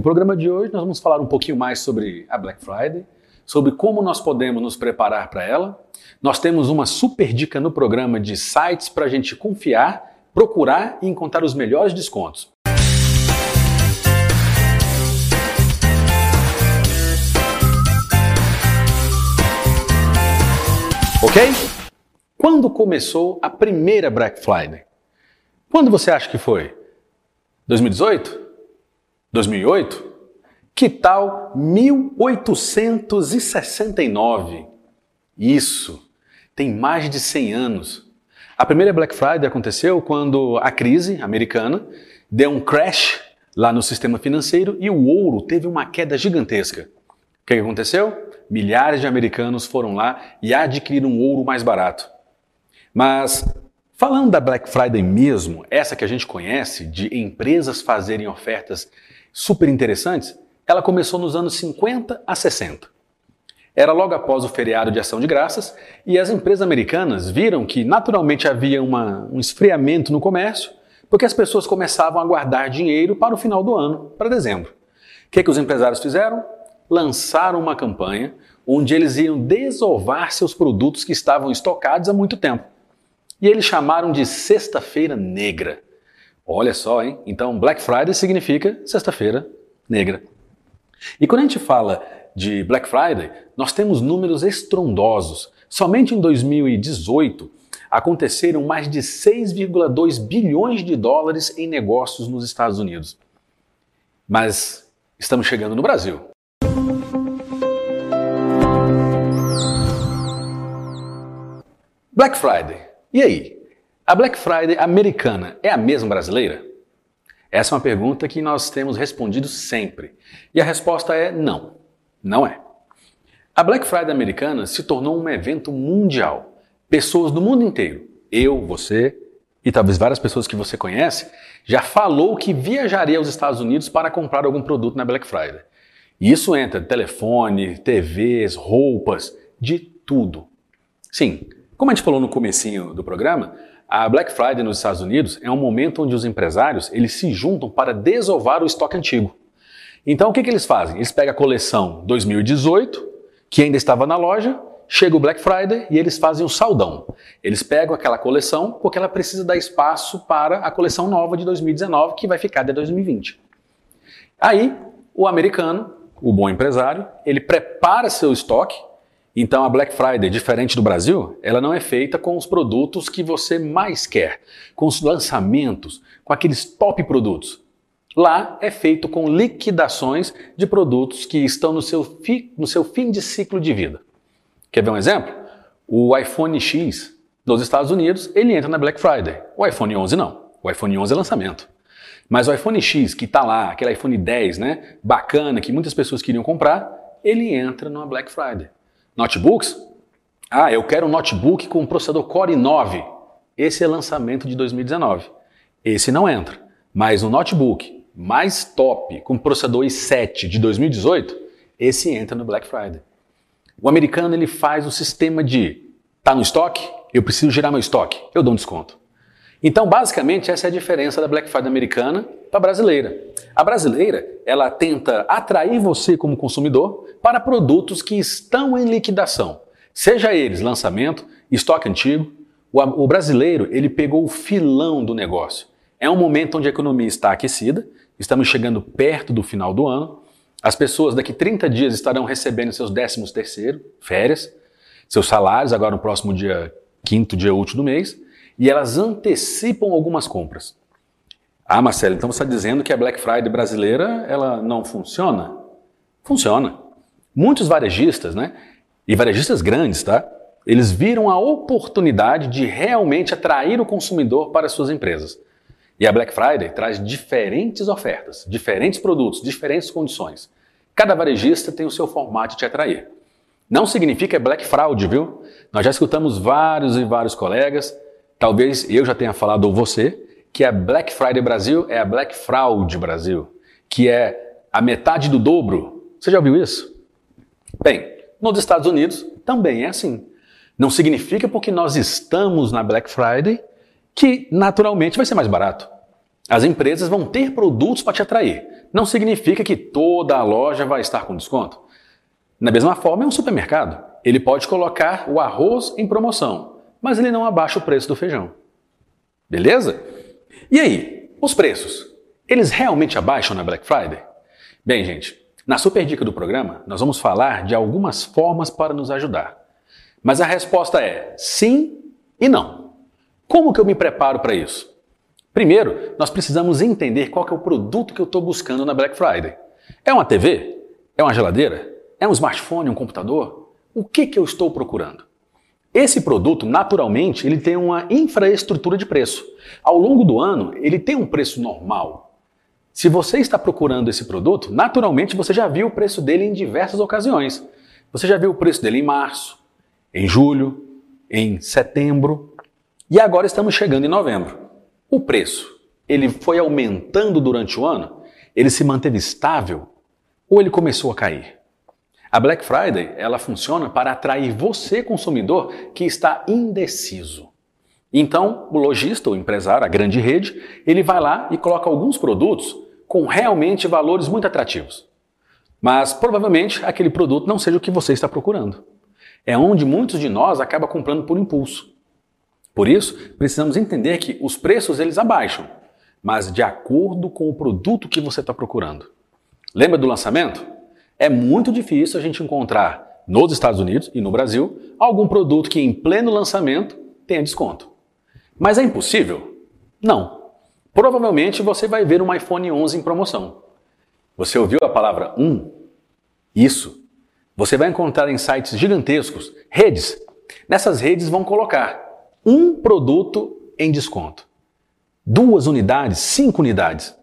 o programa de hoje nós vamos falar um pouquinho mais sobre a Black Friday, sobre como nós podemos nos preparar para ela. Nós temos uma super dica no programa de sites para a gente confiar, procurar e encontrar os melhores descontos. Ok? Quando começou a primeira Black Friday? Quando você acha que foi? 2018? 2008? Que tal 1869? Isso, tem mais de 100 anos. A primeira Black Friday aconteceu quando a crise americana deu um crash lá no sistema financeiro e o ouro teve uma queda gigantesca. O que aconteceu? Milhares de americanos foram lá e adquiriram ouro mais barato. Mas falando da Black Friday mesmo, essa que a gente conhece, de empresas fazerem ofertas super interessantes, ela começou nos anos 50 a 60. Era logo após o feriado de ação de graças e as empresas americanas viram que naturalmente havia uma, um esfriamento no comércio, porque as pessoas começavam a guardar dinheiro para o final do ano, para dezembro. O que, que os empresários fizeram? Lançaram uma campanha onde eles iam desovar seus produtos que estavam estocados há muito tempo. E eles chamaram de Sexta-feira Negra. Olha só, hein? Então, Black Friday significa Sexta-feira Negra. E quando a gente fala de Black Friday, nós temos números estrondosos. Somente em 2018 aconteceram mais de 6,2 bilhões de dólares em negócios nos Estados Unidos. Mas estamos chegando no Brasil. Black Friday. E aí? A Black Friday americana é a mesma brasileira? Essa é uma pergunta que nós temos respondido sempre. E a resposta é não. Não é. A Black Friday americana se tornou um evento mundial. Pessoas do mundo inteiro, eu, você e talvez várias pessoas que você conhece, já falou que viajaria aos Estados Unidos para comprar algum produto na Black Friday. E isso entra telefone, TVs, roupas, de tudo. Sim, como a gente falou no comecinho do programa, a Black Friday nos Estados Unidos é um momento onde os empresários eles se juntam para desovar o estoque antigo. Então o que, que eles fazem? Eles pegam a coleção 2018, que ainda estava na loja, chega o Black Friday e eles fazem o saldão. Eles pegam aquela coleção porque ela precisa dar espaço para a coleção nova de 2019, que vai ficar de 2020. Aí, o americano, o bom empresário, ele prepara seu estoque então a Black Friday, diferente do Brasil, ela não é feita com os produtos que você mais quer, com os lançamentos, com aqueles top produtos. Lá é feito com liquidações de produtos que estão no seu, fi, no seu fim de ciclo de vida. Quer ver um exemplo? O iPhone X dos Estados Unidos, ele entra na Black Friday. O iPhone 11 não. O iPhone 11 é lançamento. Mas o iPhone X que está lá, aquele iPhone 10, né, bacana, que muitas pessoas queriam comprar, ele entra numa Black Friday. Notebooks? Ah, eu quero um notebook com processador Core i9. Esse é lançamento de 2019. Esse não entra. Mas um notebook mais top com processador i7 de 2018, esse entra no Black Friday. O americano ele faz o sistema de tá no estoque, eu preciso gerar meu estoque, eu dou um desconto. Então, basicamente, essa é a diferença da Black Friday americana para a brasileira. A brasileira, ela tenta atrair você como consumidor para produtos que estão em liquidação. Seja eles lançamento, estoque antigo, o, brasileiro, ele pegou o filão do negócio. É um momento onde a economia está aquecida, estamos chegando perto do final do ano, as pessoas daqui 30 dias estarão recebendo seus décimos terceiro, férias, seus salários agora no próximo dia quinto dia útil do mês, e elas antecipam algumas compras. Ah, Marcelo, então você está dizendo que a Black Friday brasileira ela não funciona? Funciona. Muitos varejistas, né? E varejistas grandes, tá? Eles viram a oportunidade de realmente atrair o consumidor para suas empresas. E a Black Friday traz diferentes ofertas, diferentes produtos, diferentes condições. Cada varejista tem o seu formato de atrair. Não significa Black Fraud, viu? Nós já escutamos vários e vários colegas Talvez eu já tenha falado, ou você, que a Black Friday Brasil é a Black Fraud Brasil, que é a metade do dobro. Você já ouviu isso? Bem, nos Estados Unidos também é assim. Não significa porque nós estamos na Black Friday que naturalmente vai ser mais barato. As empresas vão ter produtos para te atrair. Não significa que toda a loja vai estar com desconto. Da mesma forma, é um supermercado. Ele pode colocar o arroz em promoção, mas ele não abaixa o preço do feijão. Beleza? E aí, os preços? Eles realmente abaixam na Black Friday? Bem, gente, na super dica do programa, nós vamos falar de algumas formas para nos ajudar. Mas a resposta é sim e não. Como que eu me preparo para isso? Primeiro, nós precisamos entender qual é o produto que eu estou buscando na Black Friday. É uma TV? É uma geladeira? É um smartphone, um computador? O que, que eu estou procurando? Esse produto, naturalmente, ele tem uma infraestrutura de preço. Ao longo do ano, ele tem um preço normal. Se você está procurando esse produto, naturalmente você já viu o preço dele em diversas ocasiões. Você já viu o preço dele em março, em julho, em setembro e agora estamos chegando em novembro. O preço, ele foi aumentando durante o ano? Ele se manteve estável ou ele começou a cair? A Black Friday, ela funciona para atrair você, consumidor, que está indeciso. Então, o lojista, o empresário, a grande rede, ele vai lá e coloca alguns produtos com realmente valores muito atrativos. Mas provavelmente aquele produto não seja o que você está procurando. É onde muitos de nós acabam comprando por impulso. Por isso, precisamos entender que os preços eles abaixam, mas de acordo com o produto que você está procurando. Lembra do lançamento? É muito difícil a gente encontrar nos Estados Unidos e no Brasil algum produto que em pleno lançamento tenha desconto. Mas é impossível? Não. Provavelmente você vai ver um iPhone 11 em promoção. Você ouviu a palavra um? Isso. Você vai encontrar em sites gigantescos, redes. Nessas redes vão colocar um produto em desconto. Duas unidades, cinco unidades.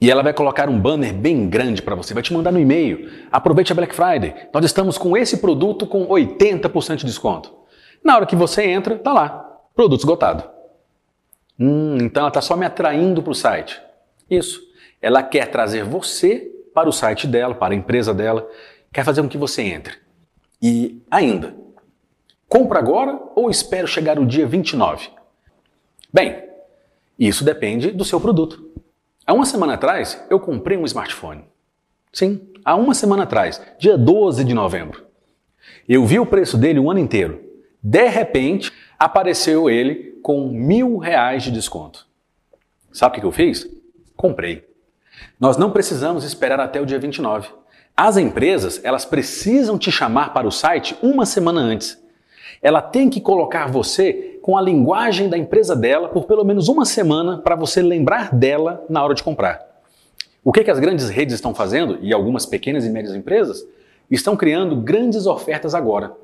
E ela vai colocar um banner bem grande para você, vai te mandar no e-mail. Aproveite a Black Friday. Nós estamos com esse produto com 80% de desconto. Na hora que você entra, tá lá, produto esgotado. Hum, então ela está só me atraindo para o site. Isso. Ela quer trazer você para o site dela, para a empresa dela, quer fazer com que você entre. E ainda, compra agora ou espero chegar o dia 29? Bem, isso depende do seu produto. Há uma semana atrás, eu comprei um smartphone. Sim, há uma semana atrás, dia 12 de novembro. Eu vi o preço dele o ano inteiro. De repente, apareceu ele com mil reais de desconto. Sabe o que eu fiz? Comprei. Nós não precisamos esperar até o dia 29. As empresas, elas precisam te chamar para o site uma semana antes. Ela tem que colocar você com a linguagem da empresa dela por pelo menos uma semana para você lembrar dela na hora de comprar. O que, que as grandes redes estão fazendo, e algumas pequenas e médias empresas, estão criando grandes ofertas agora,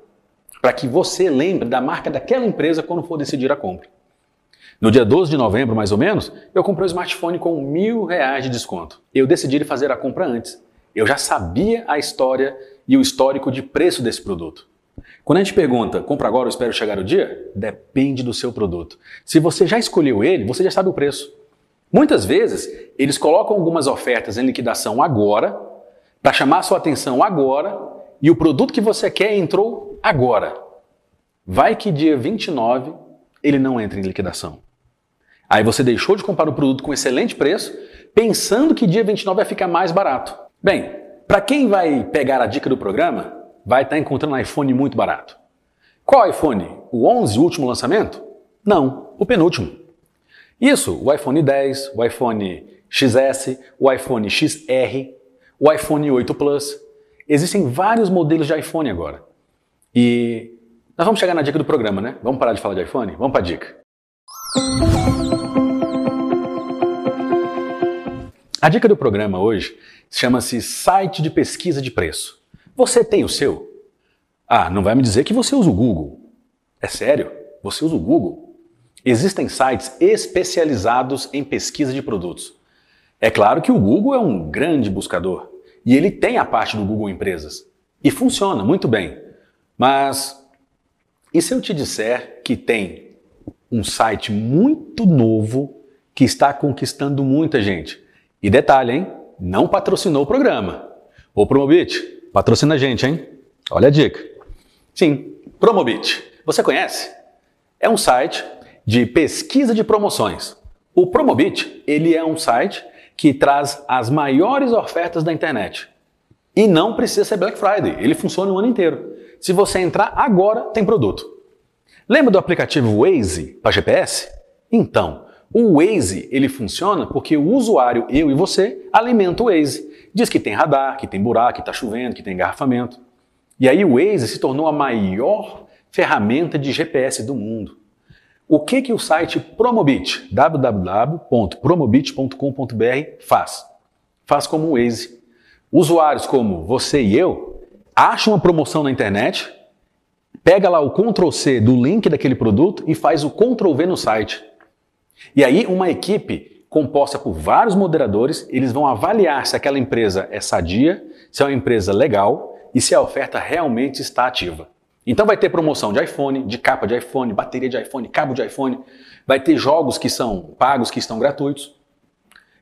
para que você lembre da marca daquela empresa quando for decidir a compra. No dia 12 de novembro, mais ou menos, eu comprei um smartphone com mil reais de desconto. Eu decidi fazer a compra antes. Eu já sabia a história e o histórico de preço desse produto. Quando a gente pergunta, compra agora ou espero chegar o dia? Depende do seu produto. Se você já escolheu ele, você já sabe o preço. Muitas vezes, eles colocam algumas ofertas em liquidação agora, para chamar sua atenção agora, e o produto que você quer entrou agora. Vai que dia 29 ele não entra em liquidação. Aí você deixou de comprar o produto com excelente preço, pensando que dia 29 vai ficar mais barato. Bem, para quem vai pegar a dica do programa, vai estar tá encontrando um iPhone muito barato. Qual iPhone? O 11, o último lançamento? Não, o penúltimo. Isso, o iPhone 10, o iPhone XS, o iPhone XR, o iPhone 8 Plus. Existem vários modelos de iPhone agora. E nós vamos chegar na dica do programa, né? Vamos parar de falar de iPhone? Vamos para a dica. A dica do programa hoje chama-se Site de Pesquisa de Preço. Você tem o seu? Ah, não vai me dizer que você usa o Google. É sério? Você usa o Google? Existem sites especializados em pesquisa de produtos. É claro que o Google é um grande buscador e ele tem a parte do Google Empresas. E funciona muito bem. Mas e se eu te disser que tem um site muito novo que está conquistando muita gente? E detalhe, hein? Não patrocinou o programa. O Promobit, Patrocina a gente, hein? Olha a dica. Sim, Promobit. Você conhece? É um site de pesquisa de promoções. O Promobit, ele é um site que traz as maiores ofertas da internet. E não precisa ser Black Friday, ele funciona o ano inteiro. Se você entrar agora, tem produto. Lembra do aplicativo Waze para GPS? Então, o Waze ele funciona porque o usuário, eu e você, alimenta o Waze. Diz que tem radar, que tem buraco, que está chovendo, que tem engarrafamento. E aí o Waze se tornou a maior ferramenta de GPS do mundo. O que, que o site Promobit, www.promobit.com.br, faz? Faz como o Waze. Usuários como você e eu acham uma promoção na internet, pega lá o Ctrl C do link daquele produto e faz o Ctrl V no site. E aí uma equipe composta por vários moderadores, eles vão avaliar se aquela empresa é sadia, se é uma empresa legal e se a oferta realmente está ativa. Então vai ter promoção de iPhone, de capa de iPhone, bateria de iPhone, cabo de iPhone. Vai ter jogos que são pagos, que estão gratuitos.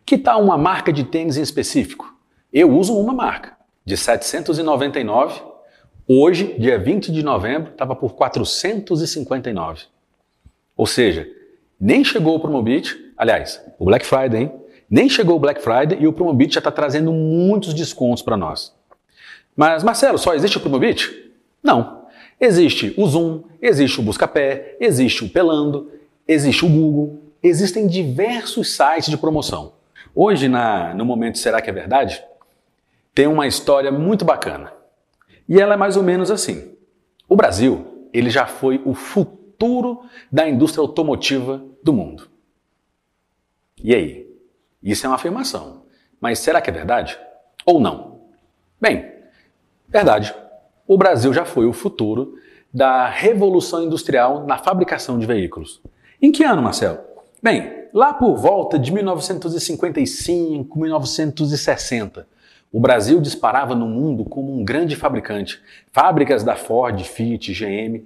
Que tal uma marca de tênis em específico? Eu uso uma marca de 799. Hoje, dia 20 de novembro, estava por 459. Ou seja, nem chegou o Promobit, aliás, o Black Friday, hein? Nem chegou o Black Friday e o Promobit já está trazendo muitos descontos para nós. Mas, Marcelo, só existe o Promobit? Não. Existe o Zoom, existe o Buscapé, existe o Pelando, existe o Google, existem diversos sites de promoção. Hoje, na, no momento Será que é Verdade? Tem uma história muito bacana. E ela é mais ou menos assim. O Brasil, ele já foi o futuro da indústria automotiva do mundo. E aí? Isso é uma afirmação. Mas será que é verdade? Ou não? Bem, verdade o Brasil já foi o futuro da revolução industrial na fabricação de veículos. Em que ano, Marcelo? Bem, lá por volta de 1955, 1960, o Brasil disparava no mundo como um grande fabricante. Fábricas da Ford, Fiat, GM,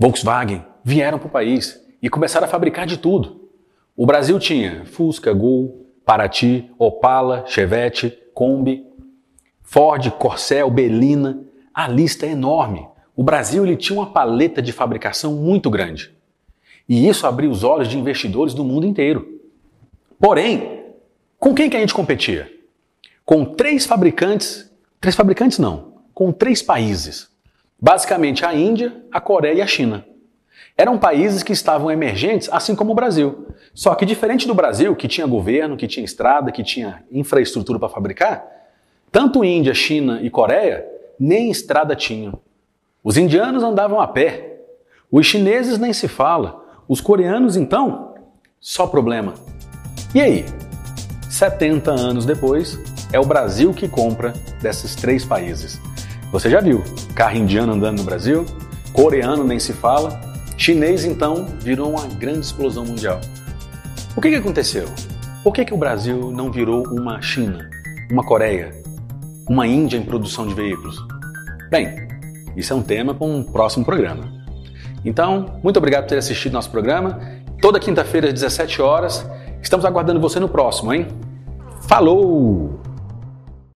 Volkswagen vieram para o país e começaram a fabricar de tudo. O Brasil tinha Fusca, Gol, Paraty, Opala, Chevette, Kombi, Ford, Corcel, Belina, a lista é enorme. O Brasil ele tinha uma paleta de fabricação muito grande. E isso abriu os olhos de investidores do mundo inteiro. Porém, com quem que a gente competia? Com três fabricantes, três fabricantes não, com três países. Basicamente a Índia, a Coreia e a China. Eram países que estavam emergentes, assim como o Brasil. Só que diferente do Brasil, que tinha governo, que tinha estrada, que tinha infraestrutura para fabricar, tanto Índia, China e Coreia nem estrada tinham. Os indianos andavam a pé. Os chineses nem se fala. Os coreanos, então, só problema. E aí? 70 anos depois, é o Brasil que compra desses três países. Você já viu carro indiano andando no Brasil? Coreano nem se fala. Chinês, então, virou uma grande explosão mundial. O que, que aconteceu? Por que, que o Brasil não virou uma China, uma Coreia, uma Índia em produção de veículos? Bem, isso é um tema para um próximo programa. Então, muito obrigado por ter assistido nosso programa. Toda quinta-feira às 17 horas. Estamos aguardando você no próximo, hein? Falou!